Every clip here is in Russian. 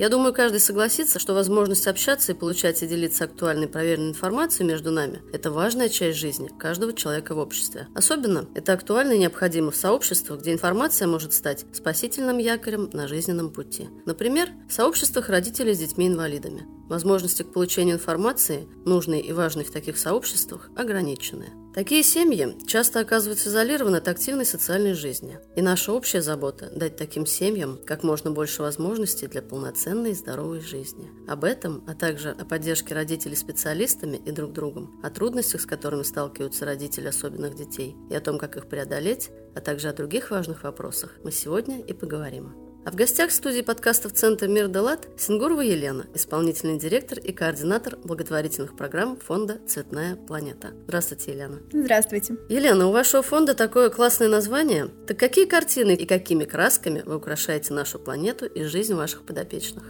Я думаю, каждый согласится, что возможность общаться и получать и делиться актуальной проверенной информацией между нами – это важная часть жизни каждого человека в обществе. Особенно это актуально и необходимо в сообществах, где информация может стать спасительным якорем на жизненном пути. Например, в сообществах родителей с детьми-инвалидами. Возможности к получению информации, нужной и важной в таких сообществах, ограничены. Такие семьи часто оказываются изолированы от активной социальной жизни. И наша общая забота – дать таким семьям как можно больше возможностей для полноценной и здоровой жизни. Об этом, а также о поддержке родителей специалистами и друг другом, о трудностях, с которыми сталкиваются родители особенных детей, и о том, как их преодолеть, а также о других важных вопросах мы сегодня и поговорим. А в гостях в студии подкастов Центра Мир Далат Сингурова Елена, исполнительный директор и координатор благотворительных программ фонда «Цветная планета». Здравствуйте, Елена. Здравствуйте. Елена, у вашего фонда такое классное название. Так какие картины и какими красками вы украшаете нашу планету и жизнь ваших подопечных?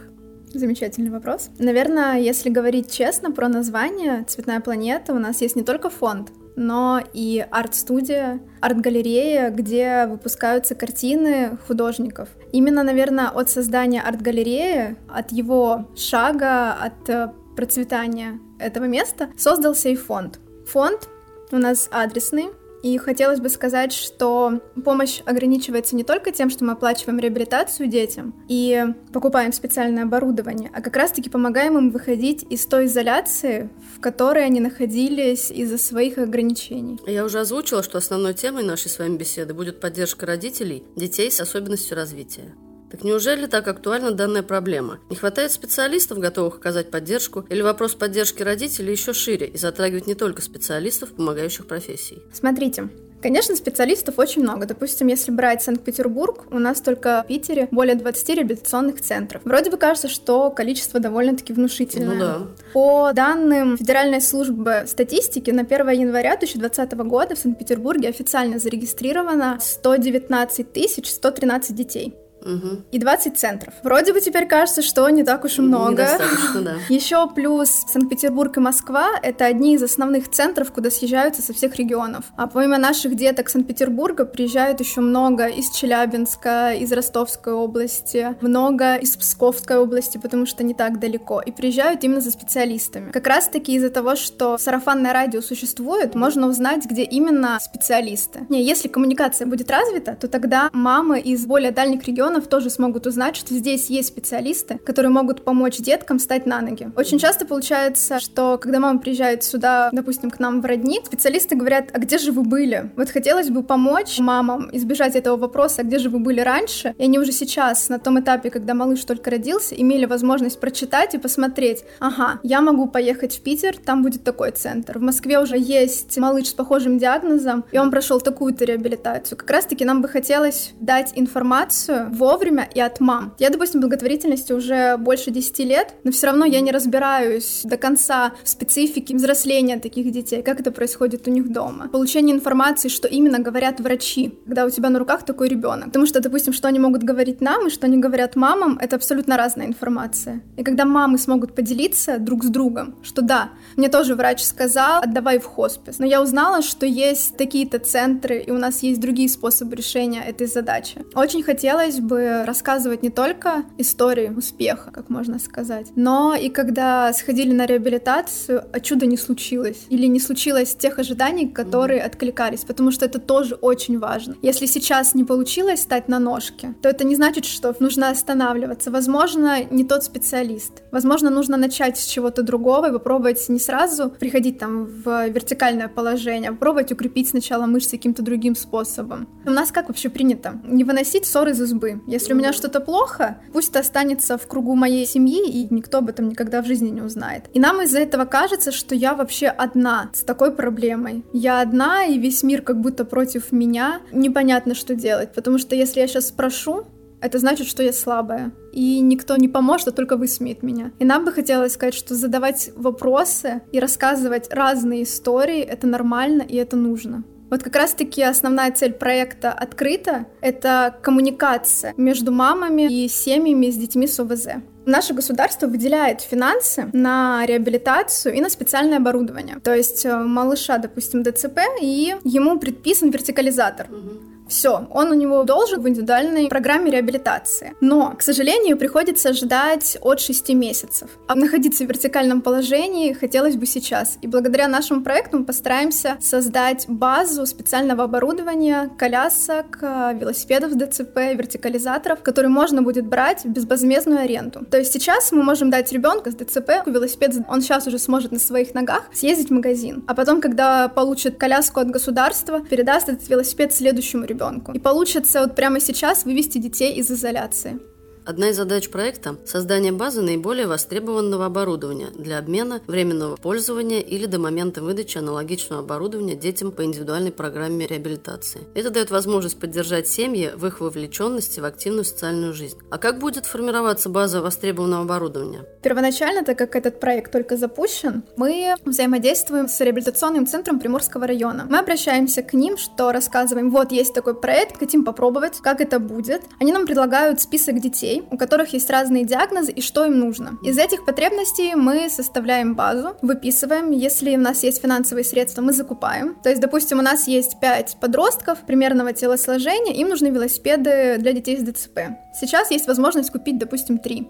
Замечательный вопрос. Наверное, если говорить честно про название «Цветная планета», у нас есть не только фонд, но и арт-студия, арт-галерея, где выпускаются картины художников. Именно, наверное, от создания арт-галереи, от его шага, от э, процветания этого места создался и фонд. Фонд у нас адресный, и хотелось бы сказать, что помощь ограничивается не только тем, что мы оплачиваем реабилитацию детям и покупаем специальное оборудование, а как раз-таки помогаем им выходить из той изоляции, в которой они находились из-за своих ограничений. Я уже озвучила, что основной темой нашей с вами беседы будет поддержка родителей детей с особенностью развития. Так неужели так актуальна данная проблема? Не хватает специалистов, готовых оказать поддержку, или вопрос поддержки родителей еще шире и затрагивает не только специалистов, помогающих профессий? Смотрите, Конечно, специалистов очень много. Допустим, если брать Санкт-Петербург, у нас только в Питере более 20 реабилитационных центров. Вроде бы кажется, что количество довольно-таки внушительное. Ну да. По данным Федеральной службы статистики, на 1 января 2020 года в Санкт-Петербурге официально зарегистрировано 119 113 детей. Угу. И 20 центров. Вроде бы теперь кажется, что не так уж и много. Да. Еще плюс Санкт-Петербург и Москва — это одни из основных центров, куда съезжаются со всех регионов. А помимо наших деток Санкт-Петербурга приезжают еще много из Челябинска, из Ростовской области, много из Псковской области, потому что не так далеко. И приезжают именно за специалистами. Как раз-таки из-за того, что сарафанное радио существует, можно узнать, где именно специалисты. Не, если коммуникация будет развита, то тогда мамы из более дальних регионов регионов тоже смогут узнать, что здесь есть специалисты, которые могут помочь деткам стать на ноги. Очень часто получается, что когда мама приезжает сюда, допустим, к нам в родник, специалисты говорят, а где же вы были? Вот хотелось бы помочь мамам избежать этого вопроса, а где же вы были раньше? И они уже сейчас, на том этапе, когда малыш только родился, имели возможность прочитать и посмотреть, ага, я могу поехать в Питер, там будет такой центр. В Москве уже есть малыш с похожим диагнозом, и он прошел такую-то реабилитацию. Как раз-таки нам бы хотелось дать информацию вовремя и от мам. Я, допустим, в благотворительности уже больше 10 лет, но все равно я не разбираюсь до конца в специфике взросления таких детей, как это происходит у них дома. Получение информации, что именно говорят врачи, когда у тебя на руках такой ребенок. Потому что, допустим, что они могут говорить нам и что они говорят мамам, это абсолютно разная информация. И когда мамы смогут поделиться друг с другом, что да, мне тоже врач сказал, отдавай в хоспис. Но я узнала, что есть такие-то центры, и у нас есть другие способы решения этой задачи. Очень хотелось бы рассказывать не только истории успеха, как можно сказать, но и когда сходили на реабилитацию, а чудо не случилось. Или не случилось тех ожиданий, которые откликались, потому что это тоже очень важно. Если сейчас не получилось стать на ножки, то это не значит, что нужно останавливаться. Возможно, не тот специалист. Возможно, нужно начать с чего-то другого и попробовать не сразу приходить там в вертикальное положение, а попробовать укрепить сначала мышцы каким-то другим способом. У нас как вообще принято? Не выносить ссоры из избы. Если у меня что-то плохо, пусть это останется в кругу моей семьи, и никто об этом никогда в жизни не узнает. И нам из-за этого кажется, что я вообще одна с такой проблемой. Я одна, и весь мир как будто против меня. Непонятно, что делать, потому что если я сейчас спрошу, это значит, что я слабая. И никто не поможет, а только высмеет меня. И нам бы хотелось сказать, что задавать вопросы и рассказывать разные истории — это нормально и это нужно. Вот как раз-таки основная цель проекта «Открыто» — это коммуникация между мамами и семьями с детьми с ОВЗ. Наше государство выделяет финансы на реабилитацию и на специальное оборудование. То есть э, малыша, допустим, ДЦП, и ему предписан вертикализатор. Угу. Все, он у него должен в индивидуальной программе реабилитации. Но, к сожалению, приходится ждать от 6 месяцев. А находиться в вертикальном положении хотелось бы сейчас. И благодаря нашему проекту мы постараемся создать базу специального оборудования, колясок, э, велосипедов с ДЦП, вертикализаторов, которые можно будет брать в безвозмездную аренду. То есть сейчас мы можем дать ребенка с ДЦП велосипед, он сейчас уже сможет на своих ногах съездить в магазин. А потом, когда получит коляску от государства, передаст этот велосипед следующему ребенку ребенку. И получится вот прямо сейчас вывести детей из изоляции. Одна из задач проекта – создание базы наиболее востребованного оборудования для обмена, временного пользования или до момента выдачи аналогичного оборудования детям по индивидуальной программе реабилитации. Это дает возможность поддержать семьи в их вовлеченности в активную социальную жизнь. А как будет формироваться база востребованного оборудования? Первоначально, так как этот проект только запущен, мы взаимодействуем с реабилитационным центром Приморского района. Мы обращаемся к ним, что рассказываем, вот есть такой проект, хотим попробовать, как это будет. Они нам предлагают список детей, детей, у которых есть разные диагнозы и что им нужно. Из этих потребностей мы составляем базу, выписываем, если у нас есть финансовые средства, мы закупаем. То есть, допустим, у нас есть 5 подростков примерного телосложения, им нужны велосипеды для детей с ДЦП. Сейчас есть возможность купить, допустим, 3.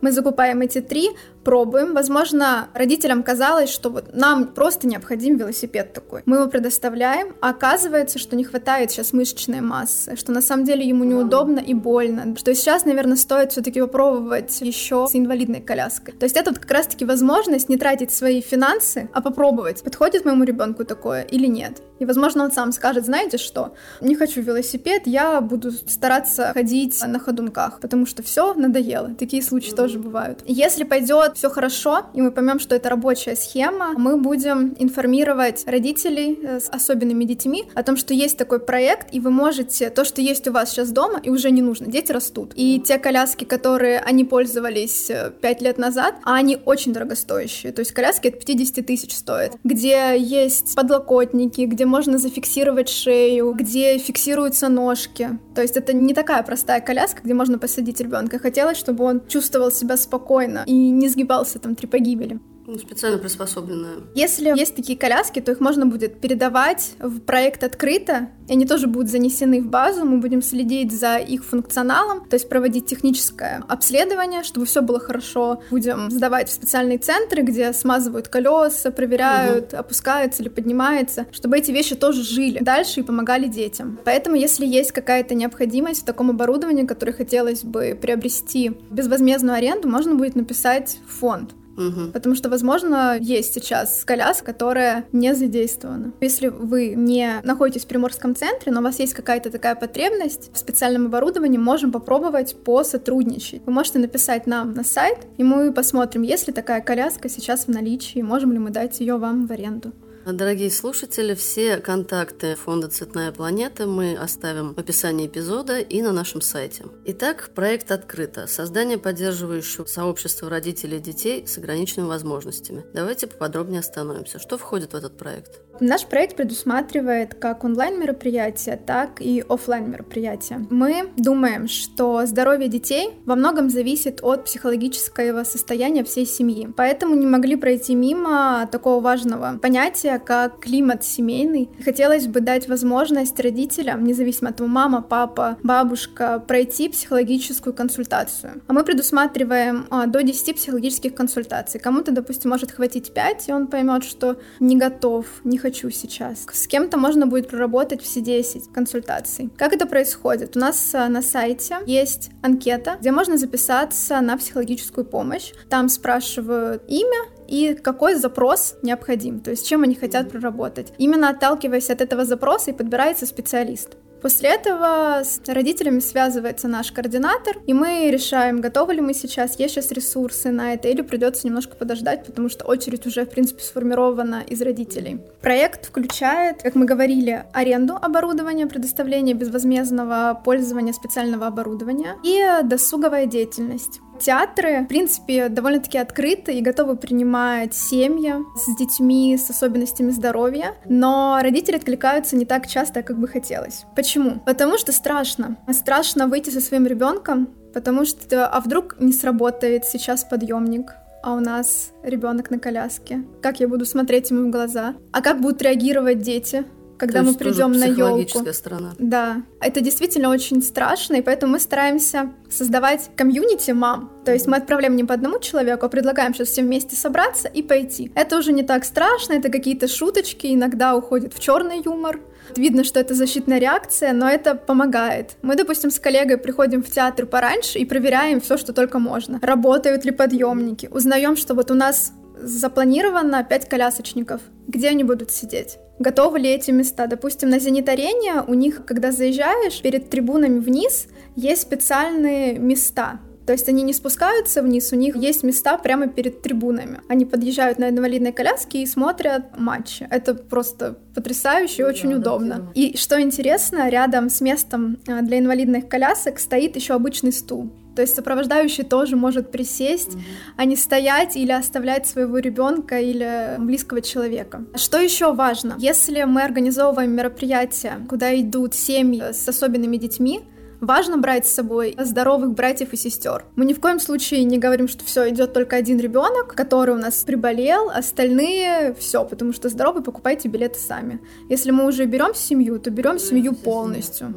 Мы закупаем эти три, пробуем. Возможно, родителям казалось, что вот нам просто необходим велосипед такой. Мы его предоставляем, а оказывается, что не хватает сейчас мышечной массы, что на самом деле ему неудобно и больно, что сейчас, наверное, стоит все-таки попробовать еще с инвалидной коляской. То есть это вот как раз-таки возможность не тратить свои финансы, а попробовать, подходит моему ребенку такое или нет. И, возможно, он сам скажет, знаете что, не хочу велосипед, я буду стараться ходить на ходунках, потому что все надоело. Такие случаи тоже бывают. Если пойдет все хорошо, и мы поймем, что это рабочая схема, мы будем информировать родителей э, с особенными детьми о том, что есть такой проект, и вы можете то, что есть у вас сейчас дома, и уже не нужно. Дети растут. И те коляски, которые они пользовались 5 э, лет назад, а они очень дорогостоящие. То есть коляски от 50 тысяч стоят, где есть подлокотники, где можно зафиксировать шею, где фиксируются ножки. То есть это не такая простая коляска, где можно посадить ребенка. Хотелось, чтобы он чувствовал себя спокойно и не сгибался там три погибели. Ну, специально приспособленная. Если есть такие коляски, то их можно будет передавать в проект открыто, и они тоже будут занесены в базу, мы будем следить за их функционалом, то есть проводить техническое обследование, чтобы все было хорошо. Будем сдавать в специальные центры, где смазывают колеса, проверяют, угу. опускаются или поднимается, чтобы эти вещи тоже жили дальше и помогали детям. Поэтому, если есть какая-то необходимость в таком оборудовании, которое хотелось бы приобрести безвозмездную аренду, можно будет написать в фонд. Угу. Потому что, возможно, есть сейчас коляска, которая не задействована. Если вы не находитесь в Приморском центре, но у вас есть какая-то такая потребность в специальном оборудовании, можем попробовать посотрудничать. Вы можете написать нам на сайт, и мы посмотрим, есть ли такая коляска сейчас в наличии, можем ли мы дать ее вам в аренду. Дорогие слушатели, все контакты фонда «Цветная планета» мы оставим в описании эпизода и на нашем сайте. Итак, проект «Открыто» – создание поддерживающего сообщества родителей и детей с ограниченными возможностями. Давайте поподробнее остановимся. Что входит в этот проект? Наш проект предусматривает как онлайн-мероприятия, так и офлайн мероприятия. Мы думаем, что здоровье детей во многом зависит от психологического состояния всей семьи. Поэтому не могли пройти мимо такого важного понятия, как климат семейный. Хотелось бы дать возможность родителям, независимо от того, мама, папа, бабушка, пройти психологическую консультацию. А мы предусматриваем а, до 10 психологических консультаций. Кому-то, допустим, может хватить 5, и он поймет, что не готов, не хочу хочу сейчас. С кем-то можно будет проработать все 10 консультаций. Как это происходит? У нас э, на сайте есть анкета, где можно записаться на психологическую помощь. Там спрашивают имя, и какой запрос необходим, то есть чем они хотят проработать. Именно отталкиваясь от этого запроса и подбирается специалист. После этого с родителями связывается наш координатор, и мы решаем, готовы ли мы сейчас, есть сейчас ресурсы на это, или придется немножко подождать, потому что очередь уже, в принципе, сформирована из родителей. Проект включает, как мы говорили, аренду оборудования, предоставление безвозмездного пользования специального оборудования и досуговая деятельность. Театры, в принципе, довольно-таки открыты и готовы принимать семьи с детьми с особенностями здоровья, но родители откликаются не так часто, как бы хотелось. Почему? Потому что страшно. Страшно выйти со своим ребенком, потому что а вдруг не сработает сейчас подъемник, а у нас ребенок на коляске. Как я буду смотреть ему в глаза? А как будут реагировать дети? Когда мы придем на елку. сторона. Да, это действительно очень страшно, и поэтому мы стараемся создавать комьюнити мам. То есть мы отправляем не по одному человеку, а предлагаем сейчас всем вместе собраться и пойти. Это уже не так страшно, это какие-то шуточки, иногда уходит в черный юмор. Видно, что это защитная реакция, но это помогает. Мы, допустим, с коллегой приходим в театр пораньше и проверяем все, что только можно. Работают ли подъемники? Узнаем, что вот у нас запланировано 5 колясочников. Где они будут сидеть? Готовы ли эти места? Допустим, на Зенит-арене у них, когда заезжаешь, перед трибунами вниз есть специальные места. То есть они не спускаются вниз, у них есть места прямо перед трибунами. Они подъезжают на инвалидной коляске и смотрят матчи. Это просто потрясающе и очень да, удобно. Да, и что интересно, рядом с местом э, для инвалидных колясок стоит еще обычный стул. То есть сопровождающий тоже может присесть, mm-hmm. а не стоять или оставлять своего ребенка или близкого человека. Что еще важно? Если мы организовываем мероприятия, куда идут семьи с особенными детьми, Важно брать с собой здоровых братьев и сестер. Мы ни в коем случае не говорим, что все, идет только один ребенок, который у нас приболел, остальные все, потому что здоровый покупайте билеты сами. Если мы уже берем семью, то берем семью полностью.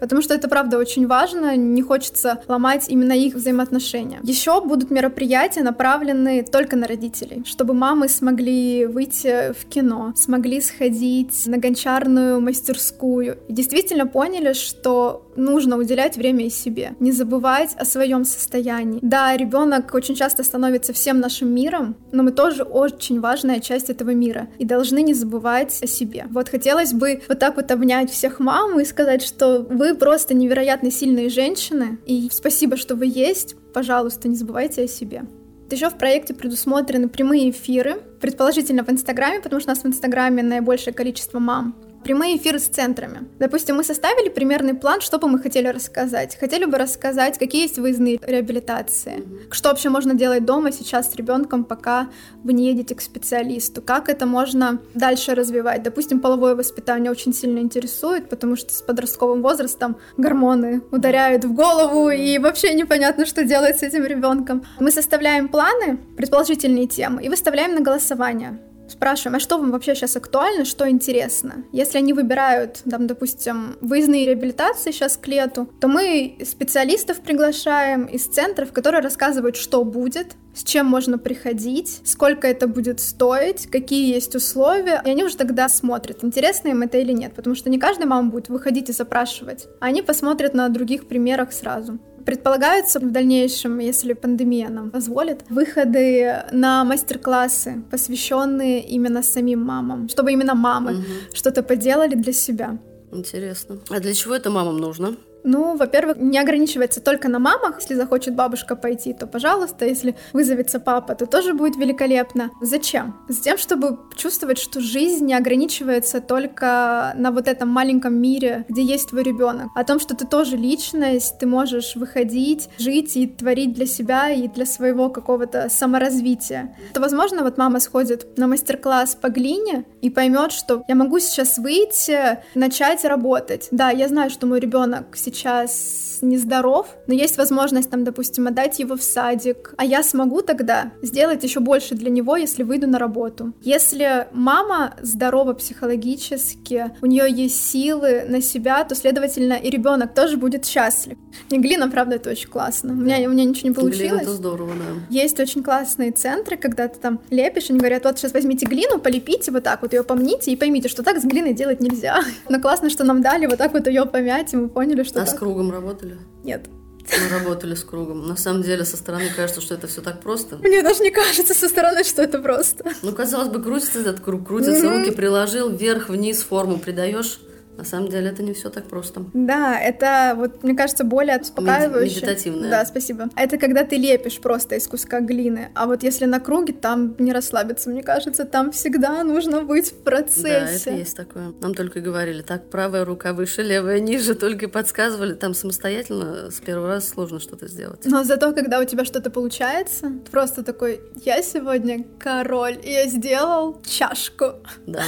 Потому что это, правда, очень важно, не хочется ломать именно их взаимоотношения. Еще будут мероприятия, направленные только на родителей, чтобы мамы смогли выйти в кино, смогли сходить на гончарную мастерскую и действительно поняли, что нужно уделять время и себе, не забывать о своем состоянии. Да, ребенок очень часто становится всем нашим миром, но мы тоже очень важная часть этого мира и должны не забывать о себе. Вот хотелось бы вот так вот обнять всех мам и сказать, что вы просто невероятно сильные женщины, и спасибо, что вы есть. Пожалуйста, не забывайте о себе. Еще в проекте предусмотрены прямые эфиры, предположительно в Инстаграме, потому что у нас в Инстаграме наибольшее количество мам прямые эфиры с центрами. Допустим, мы составили примерный план, что бы мы хотели рассказать. Хотели бы рассказать, какие есть выездные реабилитации, mm-hmm. что вообще можно делать дома сейчас с ребенком, пока вы не едете к специалисту, как это можно дальше развивать. Допустим, половое воспитание очень сильно интересует, потому что с подростковым возрастом гормоны ударяют в голову, и вообще непонятно, что делать с этим ребенком. Мы составляем планы, предположительные темы, и выставляем на голосование спрашиваем, а что вам вообще сейчас актуально, что интересно. Если они выбирают, там, допустим, выездные реабилитации сейчас к лету, то мы специалистов приглашаем из центров, которые рассказывают, что будет, с чем можно приходить, сколько это будет стоить, какие есть условия. И они уже тогда смотрят, интересно им это или нет, потому что не каждая мама будет выходить и запрашивать. Они посмотрят на других примерах сразу. Предполагаются в дальнейшем, если пандемия нам позволит, выходы на мастер-классы, посвященные именно самим мамам, чтобы именно мамы угу. что-то поделали для себя. Интересно. А для чего это мамам нужно? Ну, во-первых, не ограничивается только на мамах. Если захочет бабушка пойти, то пожалуйста. Если вызовется папа, то тоже будет великолепно. Зачем? Затем, чтобы чувствовать, что жизнь не ограничивается только на вот этом маленьком мире, где есть твой ребенок. О том, что ты тоже личность, ты можешь выходить, жить и творить для себя и для своего какого-то саморазвития. То, возможно, вот мама сходит на мастер-класс по глине и поймет, что я могу сейчас выйти, начать работать. Да, я знаю, что мой ребенок сейчас нездоров, но есть возможность, там, допустим, отдать его в садик, а я смогу тогда сделать еще больше для него, если выйду на работу. Если мама здорова психологически, у нее есть силы на себя, то, следовательно, и ребенок тоже будет счастлив. И глина, правда, это очень классно. У меня, у меня ничего не получилось. Глина это здорово, да. Есть очень классные центры, когда ты там лепишь, они говорят, вот сейчас возьмите глину, полепите вот так вот ее помните и поймите, что так с глиной делать нельзя. Но классно, что нам дали вот так вот ее помять, и мы поняли, что А так. с кругом работали? Нет. Мы работали с кругом. На самом деле, со стороны кажется, что это все так просто. Мне даже не кажется со стороны, что это просто. Ну, казалось бы, крутится этот круг, крутится, руки приложил, вверх, вниз, форму придаешь, На самом деле это не все так просто. Да, это вот, мне кажется, более успокаивающе. Медитативное. Да, спасибо. Это когда ты лепишь просто из куска глины. А вот если на круге, там не расслабиться, мне кажется, там всегда нужно быть в процессе. Да, это есть такое. Нам только говорили, так, правая рука выше, левая ниже, только подсказывали. Там самостоятельно с первого раза сложно что-то сделать. Но зато, когда у тебя что-то получается, просто такой, я сегодня король, и я сделал чашку. Да,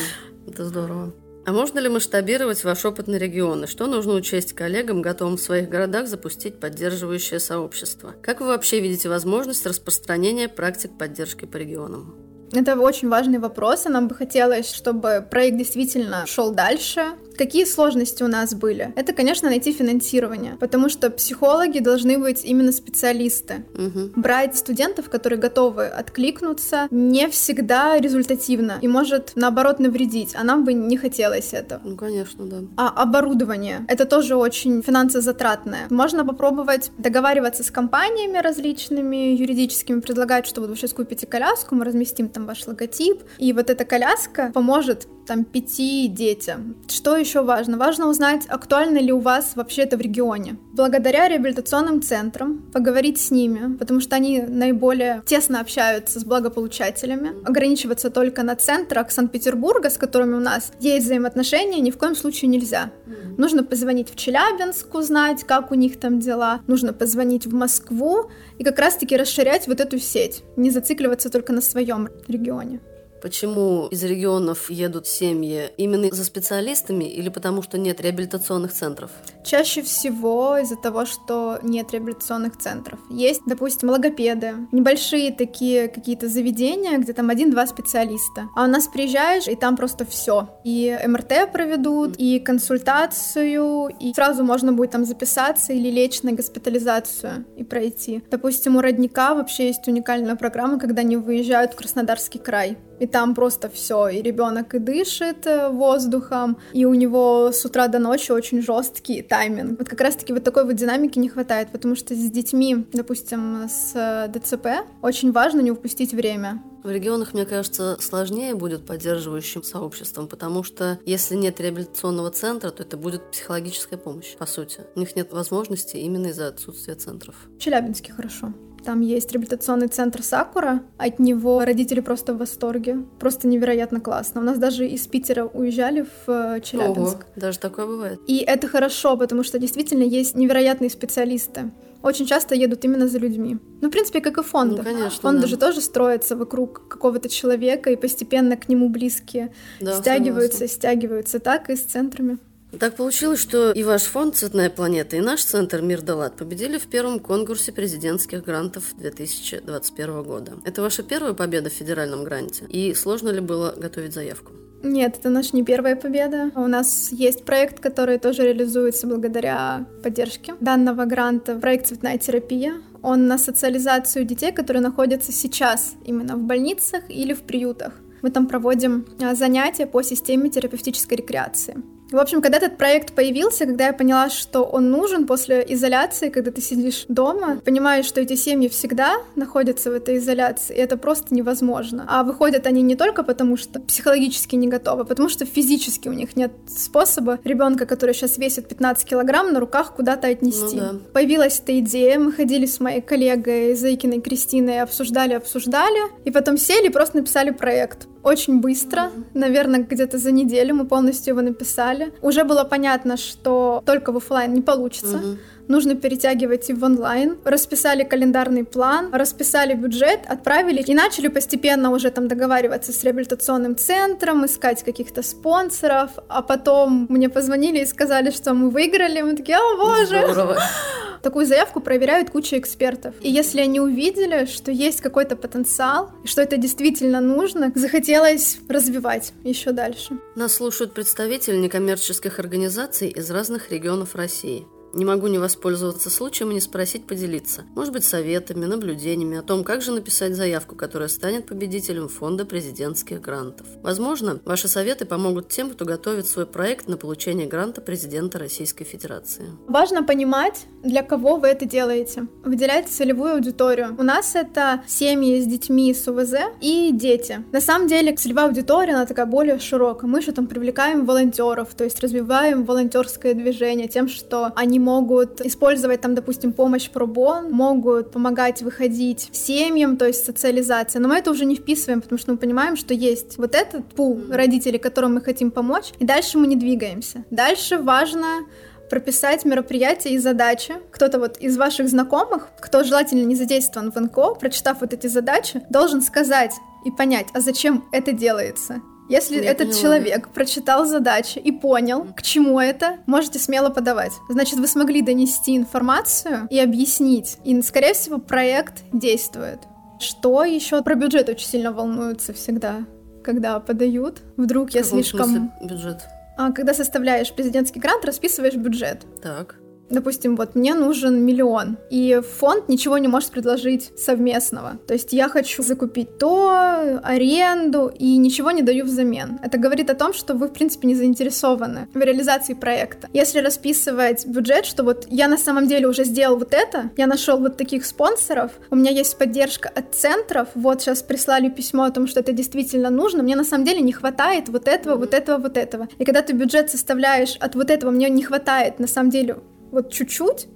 это здорово. А можно ли масштабировать ваш опыт на регионы? Что нужно учесть коллегам, готовым в своих городах запустить поддерживающее сообщество? Как вы вообще видите возможность распространения практик поддержки по регионам? Это очень важный вопрос, и нам бы хотелось, чтобы проект действительно шел дальше, Какие сложности у нас были? Это, конечно, найти финансирование, потому что психологи должны быть именно специалисты. Угу. Брать студентов, которые готовы откликнуться, не всегда результативно и может, наоборот, навредить, а нам бы не хотелось это. Ну, конечно, да. А оборудование? Это тоже очень финансозатратное. Можно попробовать договариваться с компаниями различными, юридическими, предлагать, что вот вы сейчас купите коляску, мы разместим там ваш логотип, и вот эта коляска поможет там пяти детям. Что еще важно? Важно узнать, актуально ли у вас вообще это в регионе. Благодаря реабилитационным центрам поговорить с ними, потому что они наиболее тесно общаются с благополучателями. Ограничиваться только на центрах Санкт-Петербурга, с которыми у нас есть взаимоотношения, ни в коем случае нельзя. Нужно позвонить в Челябинск, узнать, как у них там дела. Нужно позвонить в Москву и как раз-таки расширять вот эту сеть. Не зацикливаться только на своем регионе. Почему из регионов едут семьи? Именно за специалистами или потому что нет реабилитационных центров? Чаще всего из-за того, что нет реабилитационных центров. Есть, допустим, логопеды, небольшие такие какие-то заведения, где там один-два специалиста. А у нас приезжаешь, и там просто все. И МРТ проведут, и консультацию, и сразу можно будет там записаться или лечь на госпитализацию и пройти. Допустим, у родника вообще есть уникальная программа, когда они выезжают в Краснодарский край и там просто все, и ребенок и дышит э, воздухом, и у него с утра до ночи очень жесткий тайминг. Вот как раз-таки вот такой вот динамики не хватает, потому что с детьми, допустим, с э, ДЦП, очень важно не упустить время. В регионах, мне кажется, сложнее будет поддерживающим сообществом, потому что если нет реабилитационного центра, то это будет психологическая помощь, по сути. У них нет возможности именно из-за отсутствия центров. В Челябинске хорошо. Там есть реабилитационный центр Сакура. От него родители просто в восторге. Просто невероятно классно. У нас даже из Питера уезжали в э, Челябинск. Ого, даже такое бывает. И это хорошо, потому что действительно есть невероятные специалисты. Очень часто едут именно за людьми. Ну, в принципе, как и фонды. Ну, конечно, фонды да. же тоже строятся вокруг какого-то человека, и постепенно к нему близкие да, стягиваются, согласна. стягиваются. Так и с центрами. Так получилось, что и ваш фонд «Цветная планета», и наш центр «Мир Далат» победили в первом конкурсе президентских грантов 2021 года. Это ваша первая победа в федеральном гранте? И сложно ли было готовить заявку? Нет, это наша не первая победа. У нас есть проект, который тоже реализуется благодаря поддержке данного гранта. Проект «Цветная терапия». Он на социализацию детей, которые находятся сейчас именно в больницах или в приютах. Мы там проводим а, занятия по системе терапевтической рекреации. В общем, когда этот проект появился, когда я поняла, что он нужен после изоляции, когда ты сидишь дома, понимаешь, что эти семьи всегда находятся в этой изоляции, и это просто невозможно. А выходят они не только потому, что психологически не готовы, а потому что физически у них нет способа ребенка, который сейчас весит 15 килограмм, на руках куда-то отнести. Ну, да. Появилась эта идея, мы ходили с моей коллегой Зайкиной Кристиной, обсуждали, обсуждали, и потом сели и просто написали проект. Очень быстро, mm-hmm. наверное, где-то за неделю мы полностью его написали. Уже было понятно, что только в офлайн не получится. Mm-hmm нужно перетягивать и в онлайн. Расписали календарный план, расписали бюджет, отправили и начали постепенно уже там договариваться с реабилитационным центром, искать каких-то спонсоров, а потом мне позвонили и сказали, что мы выиграли, мы такие, о боже! Здорово. Такую заявку проверяют куча экспертов. И если они увидели, что есть какой-то потенциал, и что это действительно нужно, захотелось развивать еще дальше. Нас слушают представители некоммерческих организаций из разных регионов России. Не могу не воспользоваться случаем и не спросить поделиться. Может быть, советами, наблюдениями о том, как же написать заявку, которая станет победителем фонда президентских грантов. Возможно, ваши советы помогут тем, кто готовит свой проект на получение гранта президента Российской Федерации. Важно понимать, для кого вы это делаете. Выделяйте целевую аудиторию. У нас это семьи с детьми с УВЗ и дети. На самом деле, целевая аудитория, она такая более широкая. Мы еще там привлекаем волонтеров, то есть развиваем волонтерское движение тем, что они могут использовать там, допустим, помощь пробон, могут помогать выходить семьям, то есть социализация. Но мы это уже не вписываем, потому что мы понимаем, что есть вот этот пул родителей, которым мы хотим помочь, и дальше мы не двигаемся. Дальше важно прописать мероприятия и задачи. Кто-то вот из ваших знакомых, кто желательно не задействован в НКО, прочитав вот эти задачи, должен сказать и понять, а зачем это делается. Если Я этот человек прочитал задачи и понял, к чему это, можете смело подавать. Значит, вы смогли донести информацию и объяснить. И, скорее всего, проект действует. Что еще про бюджет очень сильно волнуются всегда, когда подают. Вдруг я слишком... бюджет? А, когда составляешь президентский грант, расписываешь бюджет. Так допустим, вот мне нужен миллион, и фонд ничего не может предложить совместного. То есть я хочу закупить то, аренду, и ничего не даю взамен. Это говорит о том, что вы, в принципе, не заинтересованы в реализации проекта. Если расписывать бюджет, что вот я на самом деле уже сделал вот это, я нашел вот таких спонсоров, у меня есть поддержка от центров, вот сейчас прислали письмо о том, что это действительно нужно, мне на самом деле не хватает вот этого, вот этого, вот этого. И когда ты бюджет составляешь от вот этого, мне не хватает на самом деле вот чуть-чуть,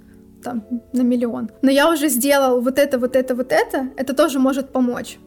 там, на миллион, но я уже сделал вот это, вот это, вот это, это тоже может помочь.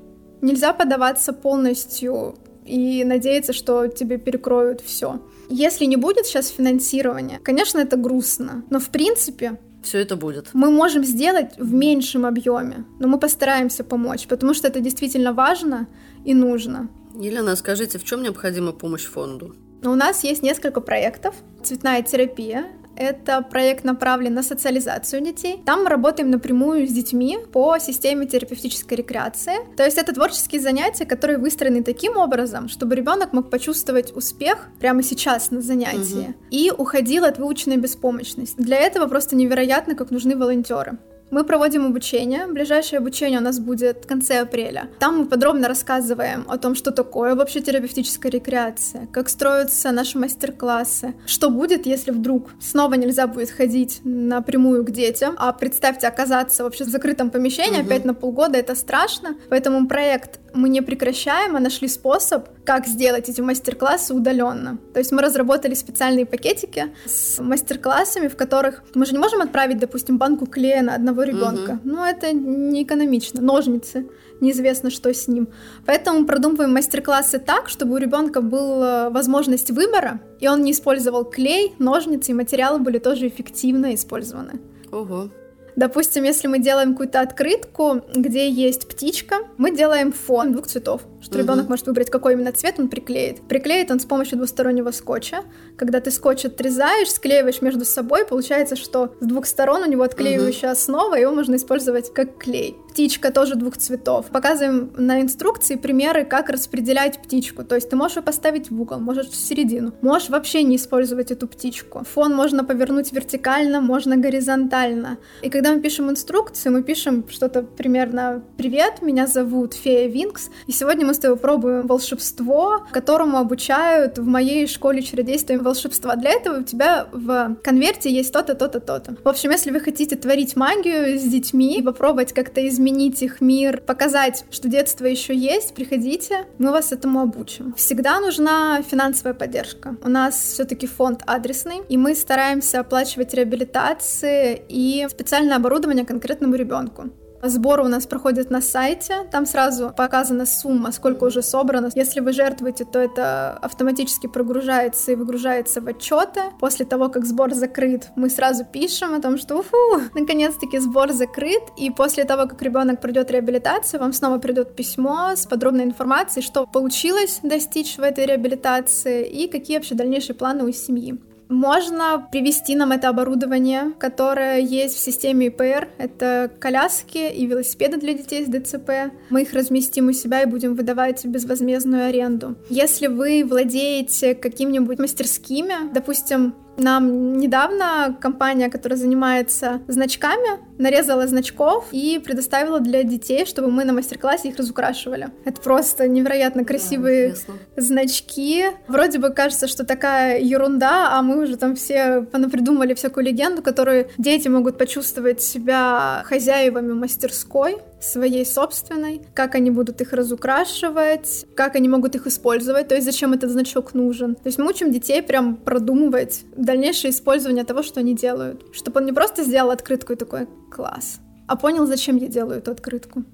Нельзя подаваться полностью и надеяться, что тебе перекроют все. Если не будет сейчас финансирования, конечно, это грустно, но в принципе все это будет. Мы можем сделать в меньшем объеме, но мы постараемся помочь, потому что это действительно важно и нужно. Елена, скажите, в чем необходима помощь фонду? У нас есть несколько проектов. Цветная терапия это проект направлен на социализацию детей. Там мы работаем напрямую с детьми по системе терапевтической рекреации. То есть это творческие занятия, которые выстроены таким образом, чтобы ребенок мог почувствовать успех прямо сейчас на занятии угу. и уходил от выученной беспомощности. Для этого просто невероятно, как нужны волонтеры. Мы проводим обучение. Ближайшее обучение у нас будет в конце апреля. Там мы подробно рассказываем о том, что такое вообще терапевтическая рекреация, как строятся наши мастер-классы, что будет, если вдруг снова нельзя будет ходить напрямую к детям, а представьте оказаться вообще в закрытом помещении угу. опять на полгода, это страшно. Поэтому проект мы не прекращаем, а нашли способ, как сделать эти мастер-классы удаленно. То есть мы разработали специальные пакетики с мастер-классами, в которых мы же не можем отправить, допустим, банку клея на одного ребенка. Угу. Ну, это не экономично. Ножницы, неизвестно, что с ним. Поэтому продумываем мастер-классы так, чтобы у ребенка была возможность выбора, и он не использовал клей, ножницы, и материалы были тоже эффективно использованы. Ого. Допустим, если мы делаем какую-то открытку, где есть птичка, мы делаем фон двух цветов, что угу. ребенок может выбрать, какой именно цвет он приклеит. Приклеит он с помощью двустороннего скотча. Когда ты скотч отрезаешь, склеиваешь между собой, получается, что с двух сторон у него отклеивающая угу. основа, его можно использовать как клей. Птичка тоже двух цветов. Показываем на инструкции примеры, как распределять птичку. То есть ты можешь ее поставить в угол, можешь в середину. Можешь вообще не использовать эту птичку. Фон можно повернуть вертикально, можно горизонтально. И когда мы пишем инструкцию, мы пишем что-то примерно «Привет, меня зовут Фея Винкс, и сегодня мы с тобой пробуем волшебство, которому обучают в моей школе чародейства волшебства. Для этого у тебя в конверте есть то-то, то-то, то-то. В общем, если вы хотите творить магию с детьми и попробовать как-то изменить их мир, показать, что детство еще есть, приходите, мы вас этому обучим. Всегда нужна финансовая поддержка. У нас все-таки фонд адресный, и мы стараемся оплачивать реабилитации и специальное оборудование конкретному ребенку. Сборы у нас проходят на сайте, там сразу показана сумма, сколько уже собрано. Если вы жертвуете, то это автоматически прогружается и выгружается в отчеты. После того, как сбор закрыт, мы сразу пишем о том, что уфу, наконец-таки сбор закрыт, и после того, как ребенок пройдет реабилитацию, вам снова придет письмо с подробной информацией, что получилось достичь в этой реабилитации и какие вообще дальнейшие планы у семьи. Можно привести нам это оборудование, которое есть в системе ИПР. Это коляски и велосипеды для детей с ДЦП. Мы их разместим у себя и будем выдавать безвозмездную аренду. Если вы владеете какими-нибудь мастерскими, допустим, Нам недавно компания, которая занимается значками, нарезала значков и предоставила для детей, чтобы мы на мастер-классе их разукрашивали. Это просто невероятно красивые да, значки. Вроде бы кажется, что такая ерунда, а мы уже там все придумали всякую легенду, которую дети могут почувствовать себя хозяевами мастерской своей собственной, как они будут их разукрашивать, как они могут их использовать, то есть зачем этот значок нужен. То есть мы учим детей прям продумывать дальнейшее использование того, что они делают, чтобы он не просто сделал открытку и такой класс, а понял, зачем я делаю эту открытку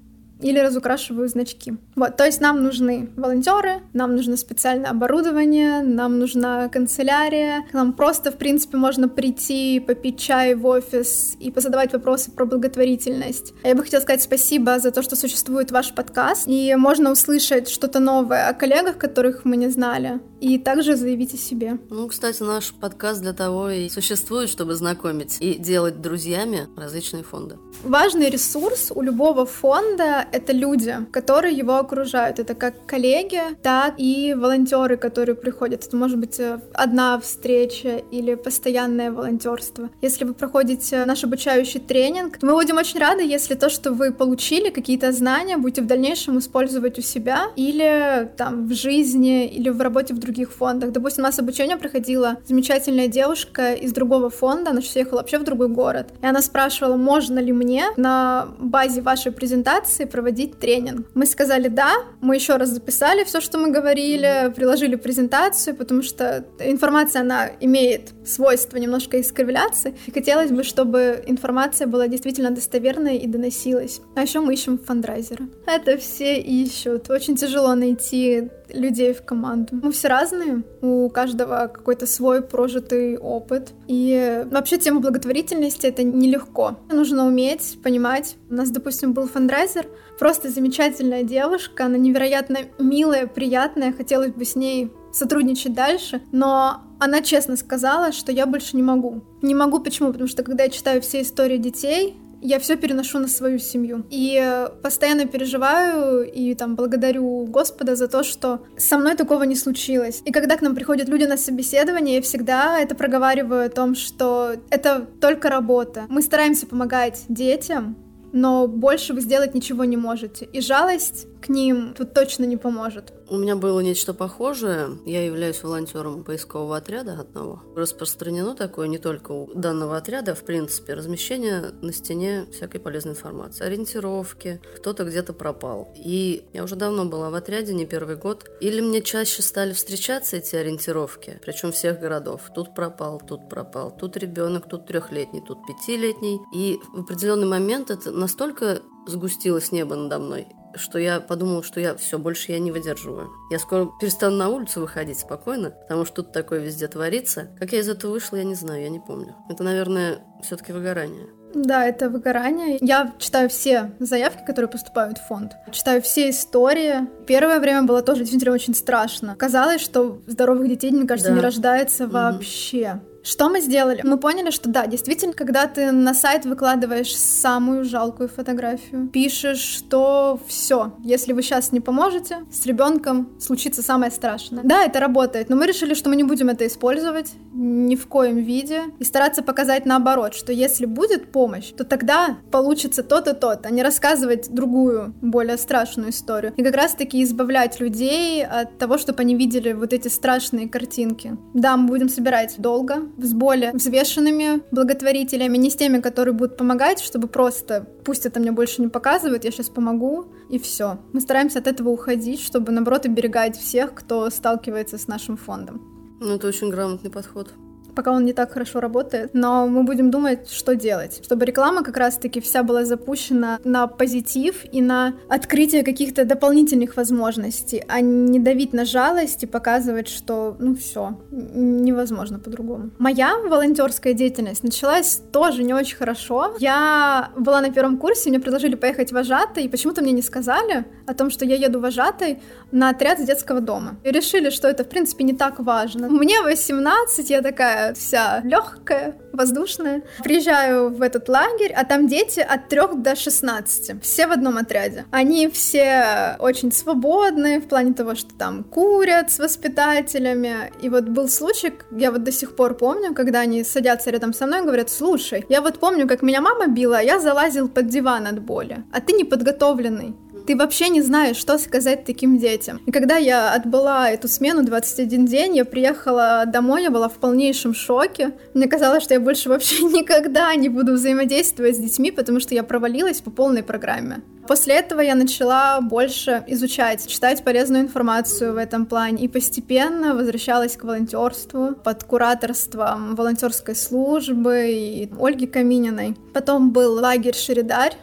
или разукрашиваю значки. Вот, то есть нам нужны волонтеры, нам нужно специальное оборудование, нам нужна канцелярия, нам просто, в принципе, можно прийти, попить чай в офис и позадавать вопросы про благотворительность. Я бы хотела сказать спасибо за то, что существует ваш подкаст, и можно услышать что-то новое о коллегах, которых мы не знали, и также заявить о себе. Ну, кстати, наш подкаст для того и существует, чтобы знакомить и делать друзьями различные фонды. Важный ресурс у любого фонда это люди, которые его окружают. Это как коллеги, так и волонтеры, которые приходят. Это может быть э, одна встреча или постоянное волонтерство. Если вы проходите наш обучающий тренинг, мы будем очень рады, если то, что вы получили, какие-то знания, будете в дальнейшем использовать у себя или там в жизни, или в работе в других фондах. Допустим, у нас обучение проходила замечательная девушка из другого фонда, она сейчас ехала вообще в другой город, и она спрашивала, можно ли мне на базе вашей презентации проводить тренинг. Мы сказали да, мы еще раз записали все, что мы говорили, приложили презентацию, потому что информация, она имеет свойство немножко искривляться, и хотелось бы, чтобы информация была действительно достоверной и доносилась. А еще мы ищем фандрайзера. Это все ищут. Очень тяжело найти людей в команду. Мы все разные, у каждого какой-то свой прожитый опыт. И вообще тема благотворительности — это нелегко. Нужно уметь понимать. У нас, допустим, был фандрайзер, просто замечательная девушка, она невероятно милая, приятная, хотелось бы с ней сотрудничать дальше, но она честно сказала, что я больше не могу. Не могу почему? Потому что когда я читаю все истории детей, я все переношу на свою семью. И постоянно переживаю и там благодарю Господа за то, что со мной такого не случилось. И когда к нам приходят люди на собеседование, я всегда это проговариваю о том, что это только работа. Мы стараемся помогать детям, но больше вы сделать ничего не можете. И жалость к ним тут точно не поможет. У меня было нечто похожее. Я являюсь волонтером поискового отряда одного. Распространено такое не только у данного отряда, в принципе, размещение на стене всякой полезной информации, ориентировки, кто-то где-то пропал. И я уже давно была в отряде, не первый год. Или мне чаще стали встречаться эти ориентировки, причем всех городов. Тут пропал, тут пропал, тут ребенок, тут трехлетний, тут пятилетний. И в определенный момент это настолько сгустилось небо надо мной, что я подумала, что я все, больше я не выдерживаю. Я скоро перестану на улицу выходить спокойно, потому что тут такое везде творится. Как я из этого вышла, я не знаю, я не помню. Это, наверное, все-таки выгорание. Да, это выгорание. Я читаю все заявки, которые поступают в фонд. Читаю все истории. Первое время было тоже действительно очень страшно. Казалось, что здоровых детей, мне кажется, да. не рождается вообще. Что мы сделали? Мы поняли, что да, действительно, когда ты на сайт выкладываешь самую жалкую фотографию, пишешь, что все, если вы сейчас не поможете, с ребенком случится самое страшное. Да, это работает, но мы решили, что мы не будем это использовать ни в коем виде и стараться показать наоборот, что если будет помощь, то тогда получится то-то, то-то, а не рассказывать другую, более страшную историю. И как раз-таки избавлять людей от того, чтобы они видели вот эти страшные картинки. Да, мы будем собирать долго, с более взвешенными благотворителями, не с теми, которые будут помогать, чтобы просто пусть это мне больше не показывает, я сейчас помогу, и все. Мы стараемся от этого уходить, чтобы, наоборот, оберегать всех, кто сталкивается с нашим фондом. Ну, это очень грамотный подход пока он не так хорошо работает, но мы будем думать, что делать, чтобы реклама как раз-таки вся была запущена на позитив и на открытие каких-то дополнительных возможностей, а не давить на жалость и показывать, что, ну все, невозможно по-другому. Моя волонтерская деятельность началась тоже не очень хорошо. Я была на первом курсе, мне предложили поехать вожатой, и почему-то мне не сказали о том, что я еду вожатой на отряд с детского дома. И решили, что это, в принципе, не так важно. Мне 18, я такая, такая вся легкая, воздушная. Приезжаю в этот лагерь, а там дети от 3 до 16. Все в одном отряде. Они все очень свободны в плане того, что там курят с воспитателями. И вот был случай, я вот до сих пор помню, когда они садятся рядом со мной и говорят, слушай, я вот помню, как меня мама била, а я залазил под диван от боли, а ты неподготовленный ты вообще не знаешь, что сказать таким детям. И когда я отбыла эту смену 21 день, я приехала домой, я была в полнейшем шоке. Мне казалось, что я больше вообще никогда не буду взаимодействовать с детьми, потому что я провалилась по полной программе. После этого я начала больше изучать, читать полезную информацию в этом плане и постепенно возвращалась к волонтерству под кураторством волонтерской службы и Ольги Камининой. Потом был лагерь Шеридарь,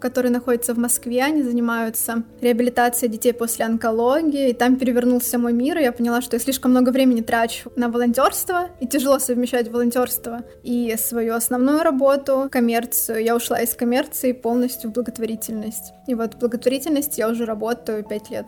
который находится в Москве. Они занимаются реабилитацией детей после онкологии. И там перевернулся мой мир, и я поняла, что я слишком много времени трачу на волонтерство, и тяжело совмещать волонтерство и свою основную работу, коммерцию. Я ушла из коммерции полностью в благотворительность. И вот в благотворительности я уже работаю пять лет.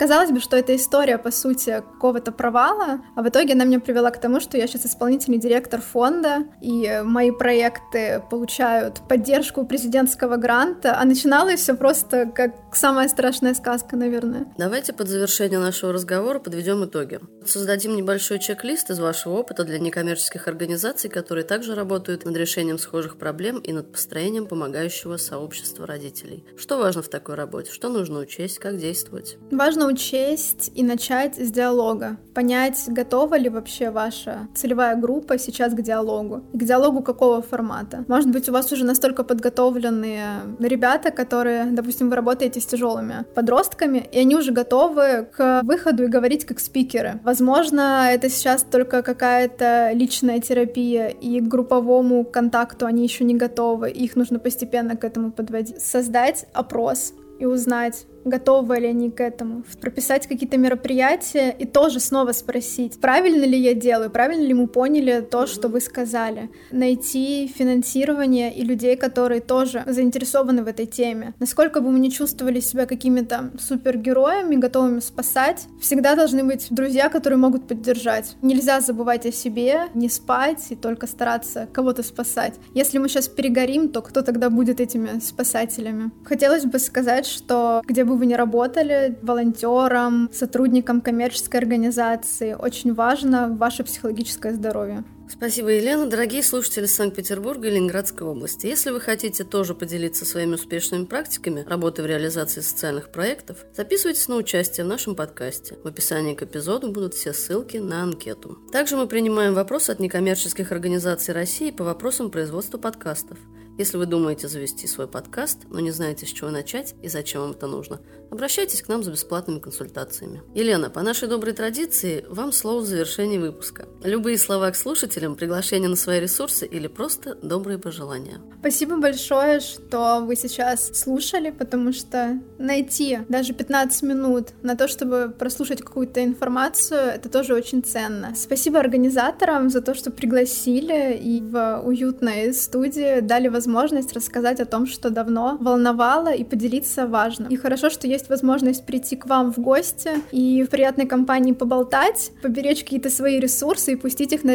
Казалось бы, что это история, по сути, какого-то провала, а в итоге она меня привела к тому, что я сейчас исполнительный директор фонда, и мои проекты получают поддержку президентского гранта, а начиналось все просто как самая страшная сказка, наверное. Давайте под завершение нашего разговора подведем итоги. Создадим небольшой чек-лист из вашего опыта для некоммерческих организаций, которые также работают над решением схожих проблем и над построением помогающего сообщества родителей. Что важно в такой работе? Что нужно учесть? Как действовать? Важно учесть и начать с диалога. Понять, готова ли вообще ваша целевая группа сейчас к диалогу. И к диалогу какого формата. Может быть, у вас уже настолько подготовленные ребята, которые, допустим, вы работаете с тяжелыми подростками, и они уже готовы к выходу и говорить как спикеры. Возможно, это сейчас только какая-то личная терапия, и к групповому контакту они еще не готовы, их нужно постепенно к этому подводить. Создать опрос и узнать, готовы ли они к этому, прописать какие-то мероприятия и тоже снова спросить, правильно ли я делаю, правильно ли мы поняли то, что вы сказали, найти финансирование и людей, которые тоже заинтересованы в этой теме. Насколько бы мы не чувствовали себя какими-то супергероями, готовыми спасать, всегда должны быть друзья, которые могут поддержать. Нельзя забывать о себе, не спать и только стараться кого-то спасать. Если мы сейчас перегорим, то кто тогда будет этими спасателями? Хотелось бы сказать, что где бы вы ни работали, волонтером, сотрудником коммерческой организации, очень важно ваше психологическое здоровье. Спасибо, Елена. Дорогие слушатели Санкт-Петербурга и Ленинградской области, если вы хотите тоже поделиться своими успешными практиками работы в реализации социальных проектов, записывайтесь на участие в нашем подкасте. В описании к эпизоду будут все ссылки на анкету. Также мы принимаем вопросы от некоммерческих организаций России по вопросам производства подкастов. Если вы думаете завести свой подкаст, но не знаете, с чего начать и зачем вам это нужно, обращайтесь к нам за бесплатными консультациями. Елена, по нашей доброй традиции, вам слово в завершении выпуска. Любые слова к слушателям, приглашение на свои ресурсы или просто добрые пожелания. Спасибо большое, что вы сейчас слушали, потому что найти даже 15 минут на то, чтобы прослушать какую-то информацию, это тоже очень ценно. Спасибо организаторам за то, что пригласили и в уютной студии дали возможность рассказать о том, что давно волновало и поделиться важным. И хорошо, что есть возможность прийти к вам в гости и в приятной компании поболтать, поберечь какие-то свои ресурсы и пустить их на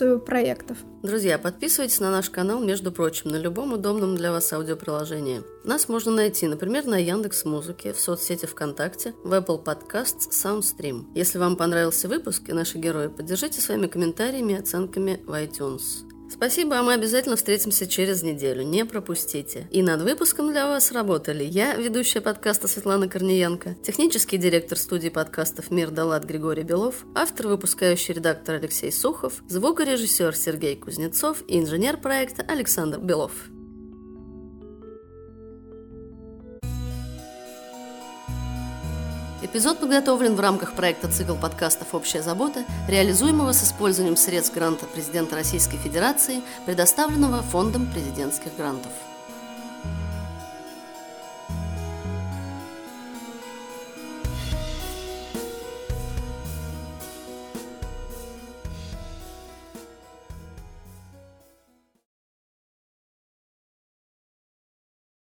реализацию проектов. Друзья, подписывайтесь на наш канал, между прочим, на любом удобном для вас аудиоприложении. Нас можно найти, например, на Яндекс Музыке, в соцсети ВКонтакте, в Apple Podcasts, SoundStream. Если вам понравился выпуск и наши герои, поддержите своими комментариями и оценками в iTunes. Спасибо, а мы обязательно встретимся через неделю. Не пропустите. И над выпуском для вас работали я, ведущая подкаста Светлана Корниенко, технический директор студии подкастов «Мир Далат» Григорий Белов, автор, выпускающий редактор Алексей Сухов, звукорежиссер Сергей Кузнецов и инженер проекта Александр Белов. Эпизод подготовлен в рамках проекта «Цикл подкастов «Общая забота», реализуемого с использованием средств гранта президента Российской Федерации, предоставленного Фондом президентских грантов.